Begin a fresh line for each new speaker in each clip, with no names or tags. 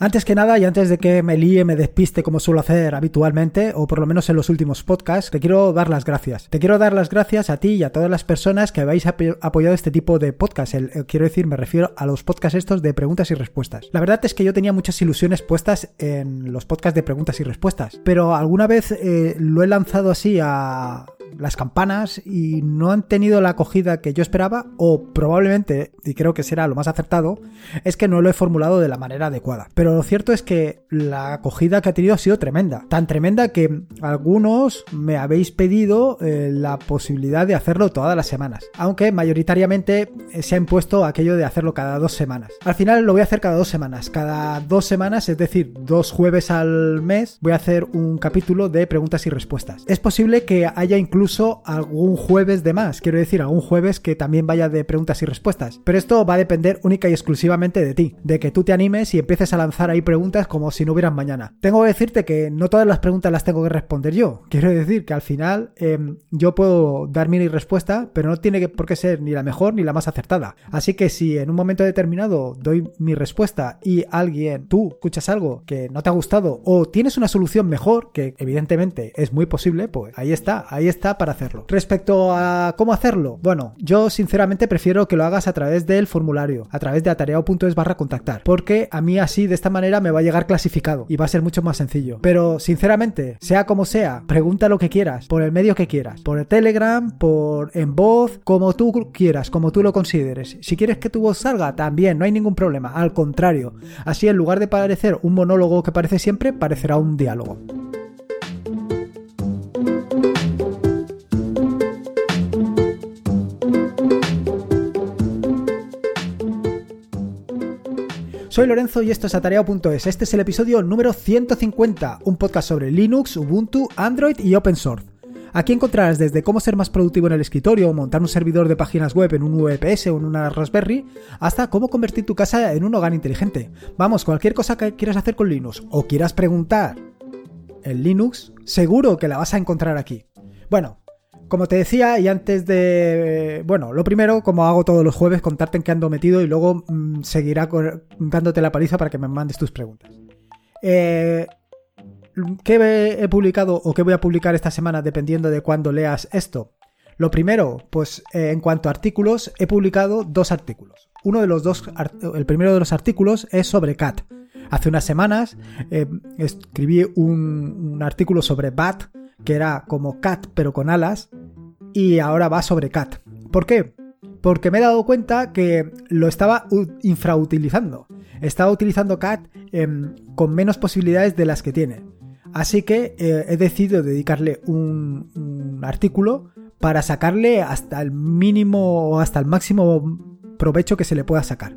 Antes que nada y antes de que me líe, me despiste como suelo hacer habitualmente, o por lo menos en los últimos podcasts, te quiero dar las gracias. Te quiero dar las gracias a ti y a todas las personas que habéis apoyado este tipo de podcast. quiero decir, me refiero a los podcasts estos de preguntas y respuestas. La verdad es que yo tenía muchas ilusiones puestas en los podcasts de preguntas y respuestas, pero alguna vez eh, lo he lanzado así a las campanas y no han tenido la acogida que yo esperaba o probablemente, y creo que será lo más acertado, es que no lo he formulado de la manera adecuada. Pero lo cierto es que la acogida que ha tenido ha sido tremenda. Tan tremenda que algunos me habéis pedido eh, la posibilidad de hacerlo todas las semanas. Aunque mayoritariamente eh, se ha impuesto aquello de hacerlo cada dos semanas. Al final lo voy a hacer cada dos semanas. Cada dos semanas, es decir, dos jueves al mes, voy a hacer un capítulo de preguntas y respuestas. Es posible que haya incluso algún jueves de más. Quiero decir, algún jueves que también vaya de preguntas y respuestas. Pero esto va a depender única y exclusivamente de ti. De que tú te animes y empieces a lanzar ahí preguntas como si no hubieran mañana. Tengo que decirte que no todas las preguntas las tengo que responder yo. Quiero decir que al final em, yo puedo dar mi respuesta, pero no tiene por qué ser ni la mejor ni la más acertada. Así que si en un momento determinado doy mi respuesta y alguien, tú escuchas algo que no te ha gustado o tienes una solución mejor, que evidentemente es muy posible, pues ahí está, ahí está para hacerlo. Respecto a cómo hacerlo, bueno, yo sinceramente prefiero que lo hagas a través del formulario, a través de atareado.es barra contactar, porque a mí así de esta manera me va a llegar clasificado y va a ser mucho más sencillo. Pero sinceramente, sea como sea, pregunta lo que quieras, por el medio que quieras, por el Telegram, por en voz, como tú quieras, como tú lo consideres. Si quieres que tu voz salga, también, no hay ningún problema, al contrario. Así en lugar de parecer un monólogo que parece siempre, parecerá un diálogo. Soy Lorenzo y esto es Atareado.es. Este es el episodio número 150, un podcast sobre Linux, Ubuntu, Android y Open Source. Aquí encontrarás desde cómo ser más productivo en el escritorio, montar un servidor de páginas web en un VPS o en una Raspberry, hasta cómo convertir tu casa en un hogar inteligente. Vamos, cualquier cosa que quieras hacer con Linux o quieras preguntar en Linux, seguro que la vas a encontrar aquí. Bueno, como te decía, y antes de. Bueno, lo primero, como hago todos los jueves, contarte en qué ando metido y luego mm, seguirá dándote la paliza para que me mandes tus preguntas. Eh, ¿Qué he publicado o qué voy a publicar esta semana dependiendo de cuándo leas esto? Lo primero, pues eh, en cuanto a artículos, he publicado dos artículos. Uno de los dos, el primero de los artículos es sobre CAT. Hace unas semanas eh, escribí un, un artículo sobre BAT, que era como cat pero con alas, y ahora va sobre cat. ¿Por qué? Porque me he dado cuenta que lo estaba infrautilizando. Estaba utilizando cat em, con menos posibilidades de las que tiene. Así que eh, he decidido dedicarle un, un artículo para sacarle hasta el mínimo o hasta el máximo provecho que se le pueda sacar.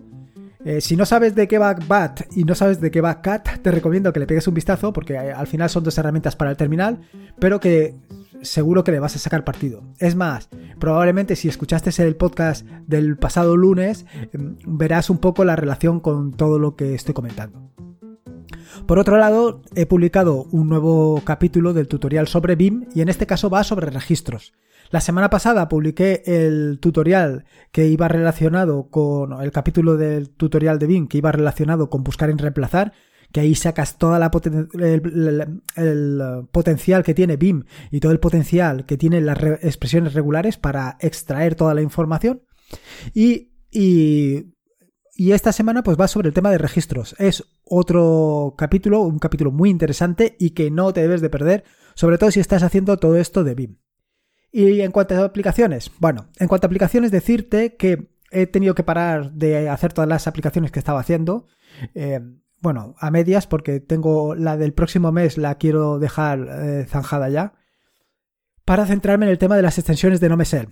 Eh, si no sabes de qué va BAT y no sabes de qué va CAT, te recomiendo que le pegues un vistazo porque eh, al final son dos herramientas para el terminal, pero que seguro que le vas a sacar partido. Es más, probablemente si escuchaste el podcast del pasado lunes, em, verás un poco la relación con todo lo que estoy comentando. Por otro lado, he publicado un nuevo capítulo del tutorial sobre BIM y en este caso va sobre registros. La semana pasada publiqué el tutorial que iba relacionado con el capítulo del tutorial de BIM que iba relacionado con buscar y reemplazar que ahí sacas toda la el, potencial que tiene BIM y todo el potencial que tienen las expresiones regulares para extraer toda la información. Y, y, y, esta semana pues va sobre el tema de registros. Es otro capítulo, un capítulo muy interesante y que no te debes de perder, sobre todo si estás haciendo todo esto de BIM. Y en cuanto a aplicaciones, bueno, en cuanto a aplicaciones, decirte que he tenido que parar de hacer todas las aplicaciones que estaba haciendo. Eh, bueno, a medias, porque tengo la del próximo mes, la quiero dejar eh, zanjada ya. Para centrarme en el tema de las extensiones de NoMesel.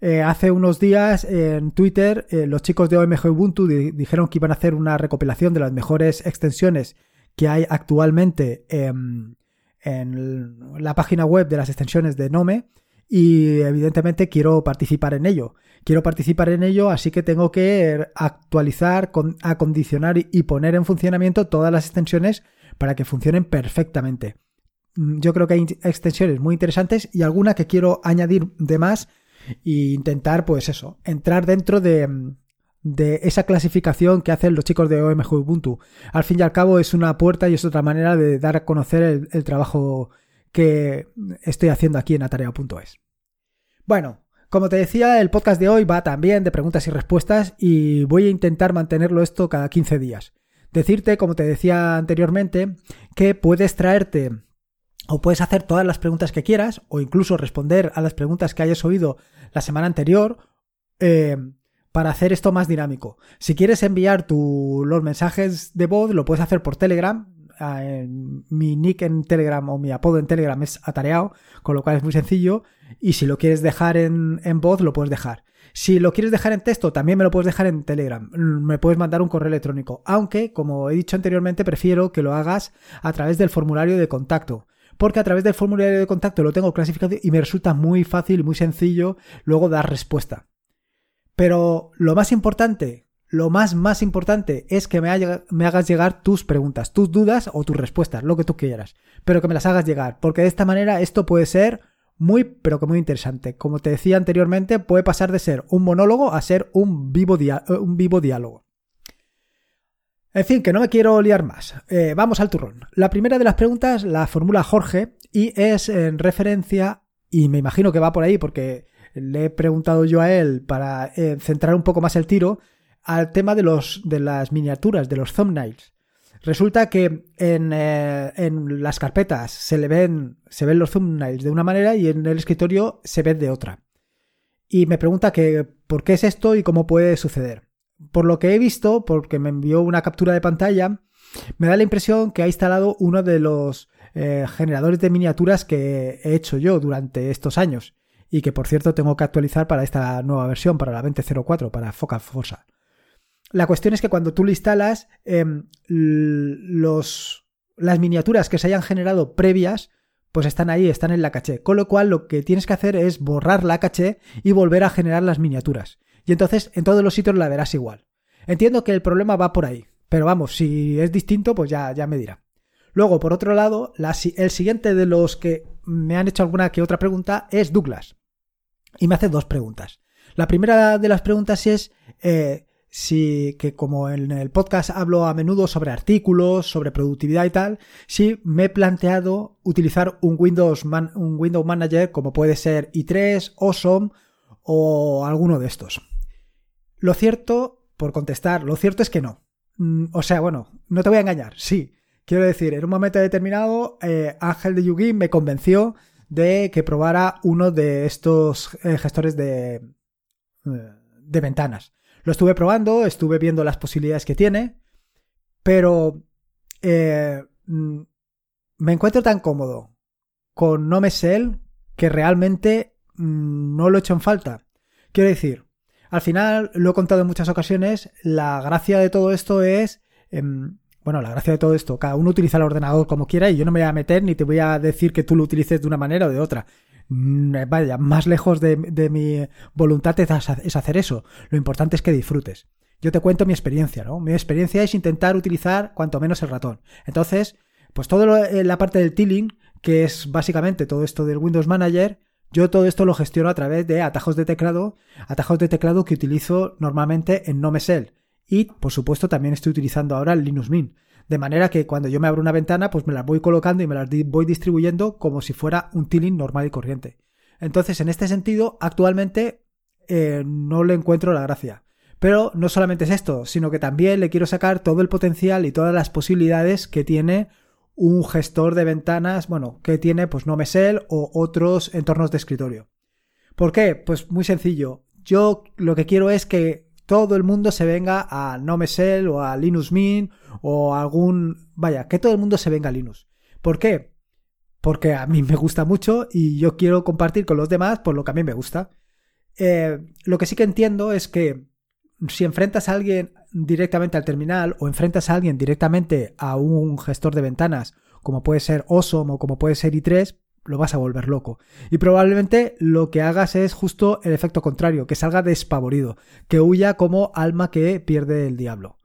Eh, hace unos días en Twitter los chicos de OMG Ubuntu dijeron que iban a hacer una recopilación de las mejores extensiones que hay actualmente en la página web de las extensiones de Nome y evidentemente quiero participar en ello. Quiero participar en ello, así que tengo que actualizar, acondicionar y poner en funcionamiento todas las extensiones para que funcionen perfectamente. Mm, yo creo que hay extensiones muy interesantes y alguna que quiero añadir de más e intentar, pues eso, entrar dentro de, de esa clasificación que hacen los chicos de OMG Ubuntu. Al fin y al cabo es una puerta y es otra manera de dar a conocer el, el trabajo que estoy haciendo aquí en atareado.es. Bueno, como te decía, el podcast de hoy va también de preguntas y respuestas y voy a intentar mantenerlo esto cada 15 días. Decirte, como te decía anteriormente, que puedes traerte o puedes hacer todas las preguntas que quieras o incluso responder a las preguntas que hayas oído la semana anterior eh, para hacer esto más dinámico. Si quieres enviar los mensajes de voz, lo puedes hacer por Telegram. Ah, mi nick en Telegram o mi apodo en Telegram es atareado, con lo cual es muy sencillo. Y si lo quieres dejar en, en voz, lo puedes dejar. Si lo quieres dejar en texto, también me lo puedes dejar en Telegram. Me puedes mandar un correo electrónico. Aunque, como he dicho anteriormente, prefiero que lo hagas a través del formulario de contacto porque a través del formulario de contacto lo tengo clasificado y me resulta muy fácil y muy sencillo luego dar respuesta. Pero lo más importante, lo más más importante es que me, hagas llegar tus preguntas, tus dudas o tus respuestas, lo que tú quieras, pero que me las hagas llegar, porque de esta manera esto puede ser muy, pero que muy interesante. Como te decía anteriormente, puede pasar de ser un monólogo a ser un vivo, un vivo diálogo. En fin, que no me quiero liar más. Eh, vamos al turrón. La primera de las preguntas la formula Jorge y es en referencia, y me imagino que va por ahí porque le he preguntado yo a él para eh, centrar un poco más el tiro al tema de, los, de las miniaturas, de los thumbnails. Resulta que en, eh, en, las carpetas se le ven, se ven los thumbnails de una manera y en el escritorio se ven de otra. Y me pregunta por qué es esto y cómo puede suceder por lo que he visto, porque me envió una captura de pantalla, me da la impresión que ha instalado uno de los eh, generadores de miniaturas que he hecho yo durante estos años y que por cierto tengo que actualizar para esta nueva versión, para la 2004, para Focal Forza. La cuestión es que cuando tú lo instalas, em, los, las miniaturas que se hayan generado previas, pues están ahí, están en la caché. Con lo cual lo que tienes que hacer es borrar la caché y volver a generar las miniaturas y entonces en todos los sitios la verás igual. Entiendo que el problema va por ahí, pero vamos, si es distinto, pues ya, ya me dirá. Luego, por otro lado, el siguiente de los que me han hecho alguna que otra pregunta es Douglas. Y me hace dos preguntas. La primera de las preguntas es eh, si, que como en el podcast hablo a menudo sobre artículos, sobre productividad y tal, si me he planteado utilizar un Windows, un Windows Manager como puede ser i3, Awesome o alguno de estos. Lo cierto, por contestar, lo cierto es que no. Mm, o sea, bueno, no te voy a engañar, sí. Quiero decir, en un momento determinado, eh, Ángel de Yugi me convenció de que probara uno de estos eh, gestores de, eh, de ventanas. Lo estuve probando, estuve viendo las posibilidades que tiene, pero mm, me encuentro tan cómodo con No Me que realmente mm, no lo he hecho en falta. Quiero decir, al final, lo he contado en muchas ocasiones, la gracia de todo esto es... Em, bueno, la gracia de todo esto, cada uno utiliza el ordenador como quiera y yo no me voy a meter ni te voy a decir que tú lo utilices de una manera o de otra. Mm, vaya, más lejos de, mi voluntad es hacer eso. Lo importante es que disfrutes. Yo te cuento mi experiencia, ¿no? Mi experiencia es intentar utilizar cuanto menos el ratón. Entonces, pues toda eh, la parte del tiling, que es básicamente todo esto del Windows Manager, yo todo esto lo gestiono a través de atajos de teclado, atajos de teclado que utilizo normalmente en NoMesel. Y, por supuesto, también estoy utilizando ahora el Linux Mint. De manera que cuando yo me abro una ventana, pues me las voy colocando y me las voy distribuyendo como si fuera un tiling normal y corriente. Entonces, en este sentido, actualmente eh, no le encuentro la gracia. Pero no solamente es esto, sino que también le quiero sacar todo el potencial y todas las posibilidades que tiene un gestor de ventanas, bueno, que tiene pues NoMesel o otros entornos de escritorio. ¿Por qué? Pues muy sencillo. Yo lo que quiero es que todo el mundo se venga a NoMesel o a Linux Mint o a algún... Vaya, que todo el mundo se venga a Linux. ¿Por qué? Porque a mí me gusta mucho y yo quiero compartir con los demás por lo que a mí me gusta. Eh, lo que sí que entiendo es que si enfrentas a alguien directamente al terminal o enfrentas a alguien directamente a un gestor de ventanas, como puede ser Awesome o como puede ser i3, lo vas a volver loco. Y probablemente lo que hagas es justo el efecto contrario, que salga despavorido, que huya como alma que pierde el diablo.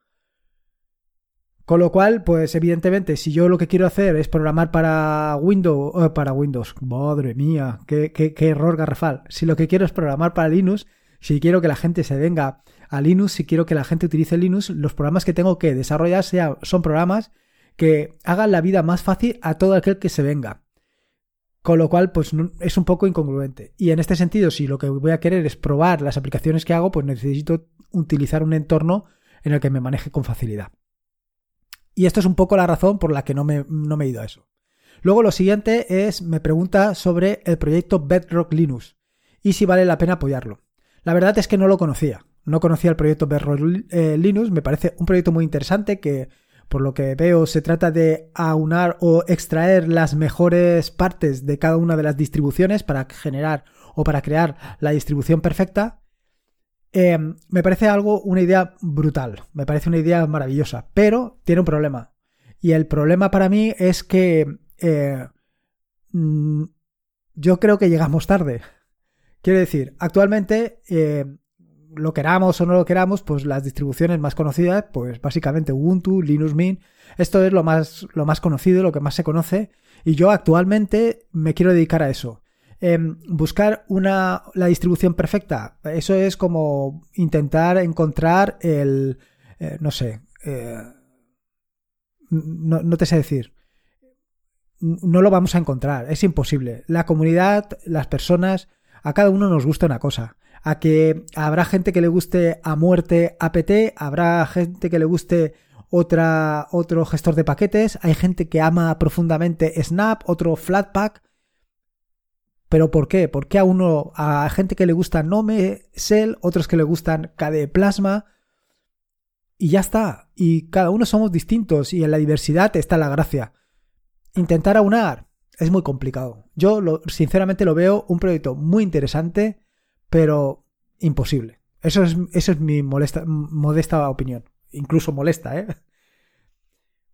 Con lo cual, pues evidentemente, si yo lo que quiero hacer es programar para Windows, eh, para Windows, madre mía, qué, qué, qué error garrafal. Si lo que quiero es programar para Linux, si quiero que la gente se venga a Linux, si quiero que la gente utilice Linux, los programas que tengo que desarrollar son programas que hagan la vida más fácil a todo aquel que se venga. Con lo cual, pues es un poco incongruente. Y en este sentido, si lo que voy a querer es probar las aplicaciones que hago, pues necesito utilizar un entorno en el que me maneje con facilidad. Y esto es un poco la razón por la que no me, no me he ido a eso. Luego lo siguiente es, me pregunta sobre el proyecto Bedrock Linux y si vale la pena apoyarlo. La verdad es que no lo conocía. No conocía el proyecto Bedrock eh, Linux. Me parece un proyecto muy interesante que por lo que veo, se trata de aunar o extraer las mejores partes de cada una de las distribuciones para generar o para crear la distribución perfecta. Em, me parece algo, una idea brutal, me parece una idea maravillosa, pero tiene un problema. Y el problema para mí es que eh, mm, yo creo que llegamos tarde. Quiero decir, actualmente eh, lo queramos o no lo queramos, pues las distribuciones más conocidas, pues básicamente Ubuntu, Linux Mint, esto es lo más, lo más conocido, lo que más se conoce, y yo actualmente me quiero dedicar a eso. Em, buscar una, la distribución perfecta, eso es como intentar encontrar el, eh, no sé, eh, no, no te sé decir, no lo vamos a encontrar, es imposible. La comunidad, las personas, a cada uno nos gusta una cosa a que habrá gente que le guste a muerte APT, habrá gente que le guste otra, otro gestor de paquetes, hay gente que ama profundamente Snap, otro Flatpak. ¿Pero por qué? ¿Por qué a uno, a gente que le gusta Nome, Shell, otros que le gustan KDE Plasma? Y ya está. Y cada uno somos distintos y en la diversidad está la gracia. Intentar aunar es muy complicado. Yo sinceramente lo veo un proyecto muy interesante pero imposible. Eso es, eso es mi modesta opinión. Incluso molesta, ¿eh?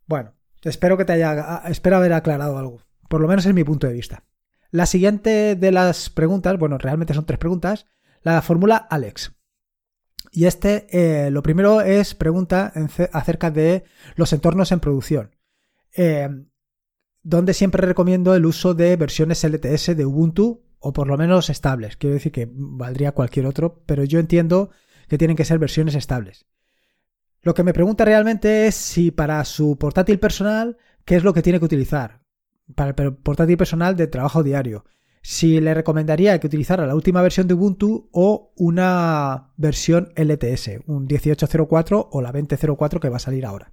Bueno, espero que te haya. Espero haber aclarado algo. Por lo menos es mi punto de vista. La siguiente de las preguntas, bueno, realmente son tres preguntas, la fórmula Alex. Y este, eh, lo primero es pregunta acerca de los entornos en producción. Eh, donde siempre recomiendo el uso de versiones LTS de Ubuntu o por lo menos estables. Quiero decir que valdría cualquier otro, pero yo entiendo que tienen que ser versiones estables. Lo que me pregunta realmente es si para su portátil personal, ¿qué es lo que tiene que utilizar? Para el portátil personal de trabajo diario. Si le recomendaría que utilizara la última versión de Ubuntu o una versión LTS, un 1804 o la 2004 que va a salir ahora.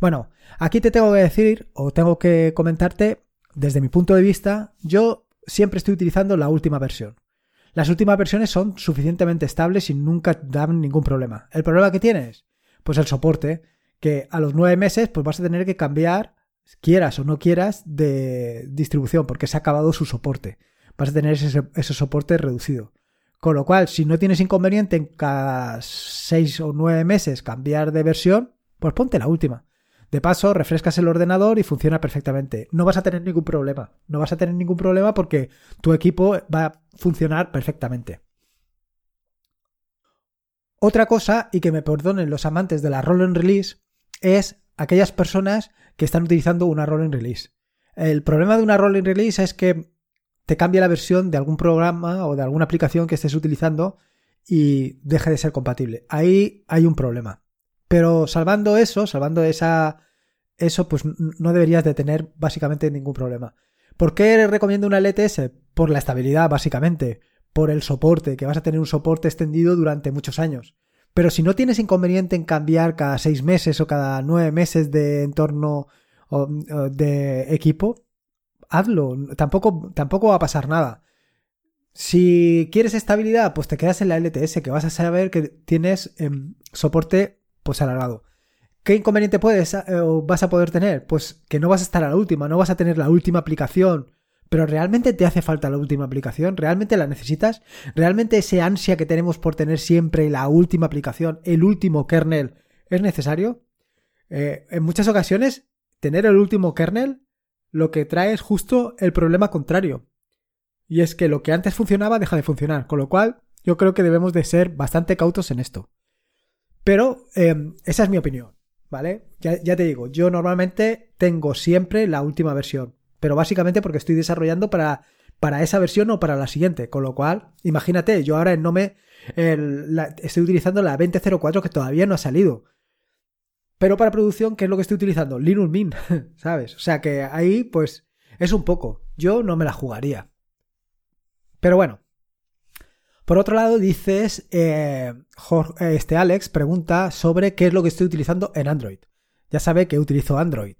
Bueno, aquí te tengo que decir o tengo que comentarte desde mi punto de vista, yo siempre estoy utilizando la última versión. Las últimas versiones son suficientemente estables y nunca dan ningún problema. ¿El problema que tienes? Pues el soporte, que a los nueve meses pues vas a tener que cambiar, quieras o no quieras, de distribución, porque se ha acabado su soporte. Vas a tener ese, ese soporte reducido. Con lo cual, si no tienes inconveniente en cada seis o nueve meses cambiar de versión, pues ponte la última. De paso, refrescas el ordenador y funciona perfectamente. No vas a tener ningún problema. No vas a tener ningún problema porque tu equipo va a funcionar perfectamente. Otra cosa, y que me perdonen los amantes de la roll and release, es aquellas personas que están utilizando una roll and release. El problema de una roll and release es que te cambia la versión de algún programa o de alguna aplicación que estés utilizando y deja de ser compatible. Ahí hay un problema. Pero salvando eso, salvando esa, eso, pues no deberías de tener básicamente ningún problema. ¿Por qué recomiendo una LTS? Por la estabilidad, básicamente. Por el soporte, que vas a tener un soporte extendido durante muchos años. Pero si no tienes inconveniente en cambiar cada seis meses o cada nueve meses de entorno de equipo, hazlo. Tampoco, tampoco va a pasar nada. Si quieres estabilidad, pues te quedas en la LTS, que vas a saber que tienes em, soporte pues alargado. ¿Qué inconveniente puedes eh, o vas a poder tener? Pues que no vas a estar a la última, no vas a tener la última aplicación. Pero realmente te hace falta la última aplicación, realmente la necesitas, realmente ese ansia que tenemos por tener siempre la última aplicación, el último kernel, es necesario. Eh, en muchas ocasiones, tener el último kernel lo que trae es justo el problema contrario. Y es que lo que antes funcionaba deja de funcionar, con lo cual yo creo que debemos de ser bastante cautos en esto. Pero em, esa es mi opinión, ¿vale? Ya, ya, te digo, yo normalmente tengo siempre la última versión, pero básicamente porque estoy desarrollando para para esa versión o para la siguiente. Con lo cual, imagínate, yo ahora en Nome estoy utilizando la 2004 que todavía no ha salido. Pero para producción, ¿qué es lo que estoy utilizando? Linux Mint, ¿sabes? O sea que ahí, pues, es un poco. Yo no me la jugaría. Pero bueno. Por otro lado, dices, eh, este Alex pregunta sobre qué es lo que estoy utilizando en Android. Ya sabe que utilizo Android.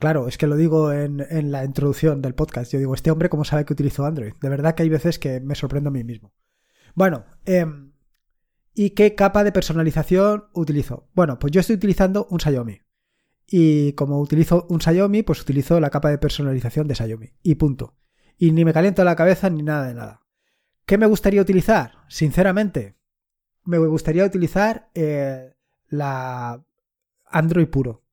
Claro, es que lo digo en, en, la introducción del podcast. Yo digo, este hombre, ¿cómo sabe que utilizo Android? De verdad que hay veces que me sorprendo a mí mismo. Bueno, eh, ¿Y qué capa de personalización utilizo? Bueno, pues yo estoy utilizando un Xiaomi. Y como utilizo un Xiaomi, pues utilizo la capa de personalización de Xiaomi. Y punto. Y ni me caliento la cabeza ni nada de nada. ¿Qué me gustaría utilizar? Sinceramente, me gustaría utilizar eh, la Android puro.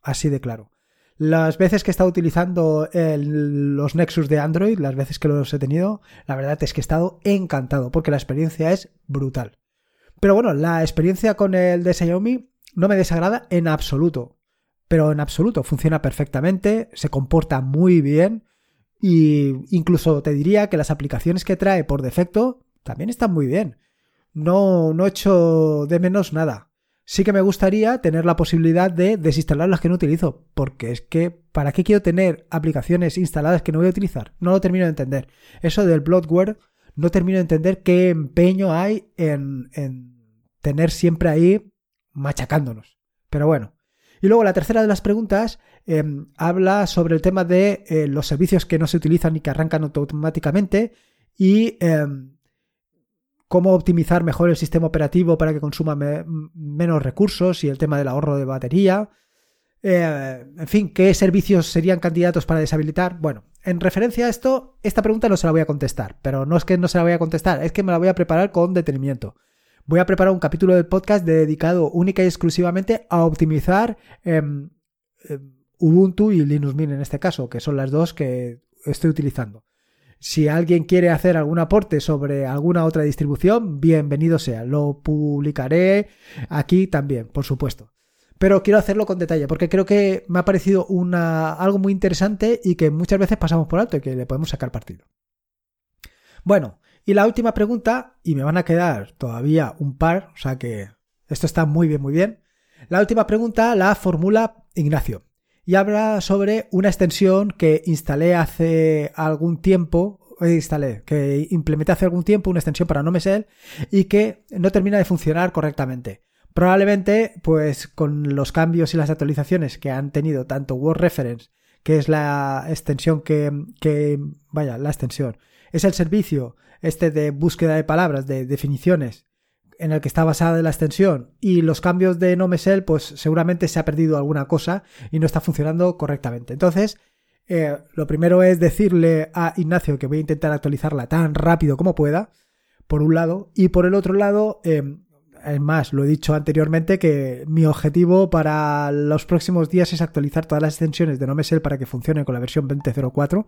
Así de claro. Las veces que he estado utilizando los Nexus de Android, las veces que los he tenido, la verdad es que he estado encantado porque la experiencia es brutal. Pero bueno, la experiencia con el de Xiaomi no me desagrada en absoluto. Pero en absoluto, funciona perfectamente, se comporta muy bien y incluso te diría que las aplicaciones que trae por defecto también están muy bien. No, no echo de menos nada. Sí que me gustaría tener la posibilidad de desinstalar las que no utilizo, porque es que ¿para qué quiero tener aplicaciones instaladas que no voy a utilizar? No lo termino de entender. Eso del bloatware no termino de entender qué empeño hay en, tener siempre ahí machacándonos. Pero bueno. Y luego la tercera de las preguntas em, habla sobre el tema de eh, los servicios que no se utilizan y que arrancan automáticamente y em, cómo optimizar mejor el sistema operativo para que consuma menos recursos y el tema del ahorro de batería. Eh, en fin, ¿qué servicios serían candidatos para deshabilitar? Bueno, en referencia a esto, esta pregunta no se la voy a contestar, pero no es que no se la voy a contestar, es que me la voy a preparar con detenimiento. Voy a preparar un capítulo del podcast dedicado única y exclusivamente a optimizar em, em, Ubuntu y Linux Mint en este caso, que son las dos que estoy utilizando. Si alguien quiere hacer algún aporte sobre alguna otra distribución, bienvenido sea. Lo publicaré aquí también, por supuesto pero quiero hacerlo con detalle porque creo que me ha parecido algo muy interesante y que muchas veces pasamos por alto y que le podemos sacar partido. Bueno, y la última pregunta, y me van a quedar todavía un par, o sea que esto está muy bien, muy bien. La última pregunta la formula Ignacio y habla sobre una extensión que instalé hace algún tiempo, eh, instalé, que implementé hace algún tiempo una extensión para NoMesel y que no termina de funcionar correctamente. Probablemente, pues con los cambios y las actualizaciones que han tenido tanto Word Reference, que es la extensión que, que, vaya, la extensión, es el servicio este de búsqueda de palabras, de definiciones, en el que está basada la extensión, y los cambios de NoMesel, pues seguramente se ha perdido alguna cosa y no está funcionando correctamente. Entonces, eh, lo primero es decirle a Ignacio que voy a intentar actualizarla tan rápido como pueda, por un lado, y por el otro lado, eh, es más, lo he dicho anteriormente que mi objetivo para los próximos días es actualizar todas las extensiones de NoMesel para que funcionen con la versión 20.04.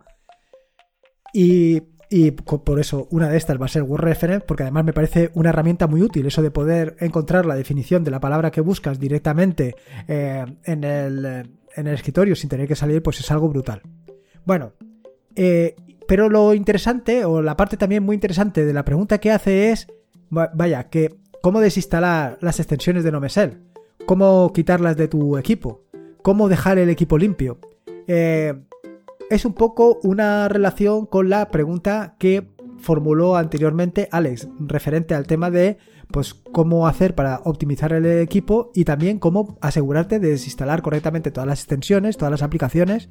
Y, y por eso una de estas va a ser WordReference, porque además me parece una herramienta muy útil, eso de poder encontrar la definición de la palabra que buscas directamente eh, en, el, en, el, escritorio sin tener que salir, pues es algo brutal. Bueno, eh, pero lo interesante, o la parte también muy interesante de la pregunta que hace es, vaya, que cómo desinstalar las extensiones de NoMesel, cómo quitarlas de tu equipo, cómo dejar el equipo limpio. Eh, es un poco una relación con la pregunta que formuló anteriormente Alex, referente al tema de pues cómo hacer para optimizar el equipo y también cómo asegurarte de desinstalar correctamente todas las extensiones, todas las aplicaciones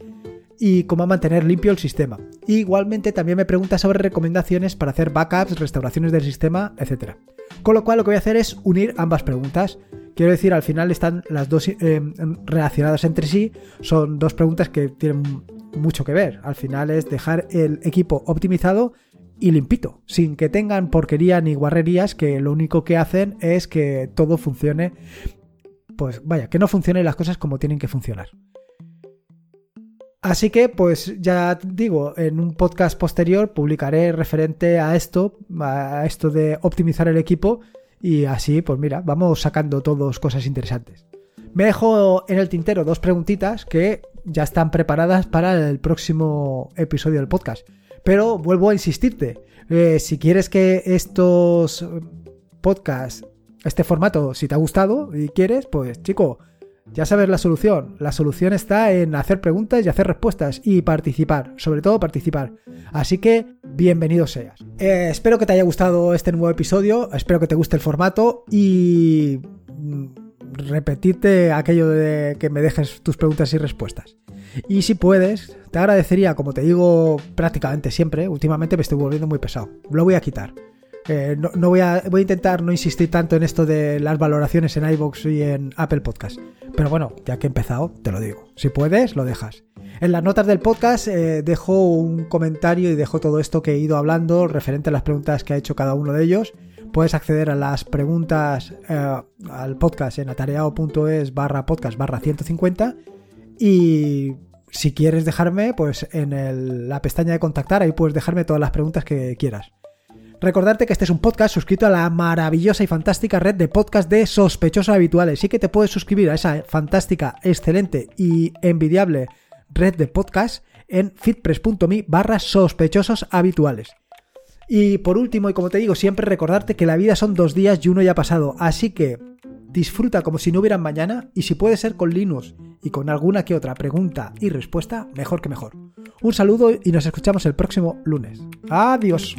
y cómo mantener limpio el sistema. igualmente también me pregunta sobre recomendaciones para hacer backups, restauraciones del sistema, etc. Con lo cual lo que voy a hacer es unir ambas preguntas. Quiero decir, al final están las dos eh, relacionadas entre sí. Son dos preguntas que tienen mucho que ver. Al final es dejar el equipo optimizado y limpito, sin que tengan porquería ni guarrerías que lo único que hacen es que todo funcione, pues vaya, que no funcionen las cosas como tienen que funcionar. Así que, pues ya digo, en un podcast posterior publicaré referente a esto, a esto de optimizar el equipo y así, pues mira, vamos sacando todos cosas interesantes. Me dejo en el tintero dos preguntitas que ya están preparadas para el próximo episodio del podcast. Pero vuelvo a insistirte, eh, si quieres que estos podcasts, este formato, si te ha gustado y quieres, pues chico, ya sabes la solución. La solución está en hacer preguntas y hacer respuestas y participar, sobre todo participar. Así que bienvenido seas. Eh, espero que te haya gustado este nuevo episodio, espero que te guste el formato y mm, repetirte aquello de que me dejes tus preguntas y respuestas. Y si puedes, te agradecería, como te digo prácticamente siempre, últimamente me estoy volviendo muy pesado. Lo voy a quitar. Eh, no, voy, a, voy a intentar no insistir tanto en esto de las valoraciones en iBox y en Apple Podcast. Pero bueno, ya que he empezado, te lo digo. Si puedes, lo dejas. En las notas del podcast eh, dejo un comentario y dejo todo esto que he ido hablando referente a las preguntas que ha hecho cada uno de ellos. Puedes acceder a las preguntas eh, al podcast en atareado.es barra podcast barra 150 y si quieres dejarme, pues en la pestaña de contactar ahí puedes dejarme todas las preguntas que quieras. Recordarte que este es un podcast suscrito a la maravillosa y fantástica red de podcast de sospechosos habituales. Sí que te puedes suscribir a esa fantástica, excelente y envidiable red de podcast en fitpress.me barra sospechosos habituales. Y por último, y como te digo, siempre recordarte que la vida son dos días y uno ya ha pasado, así que disfruta como si no hubieran mañana y si puede ser con Linux y con alguna que otra pregunta y respuesta, mejor que mejor. Un saludo y nos escuchamos el próximo lunes. Adiós.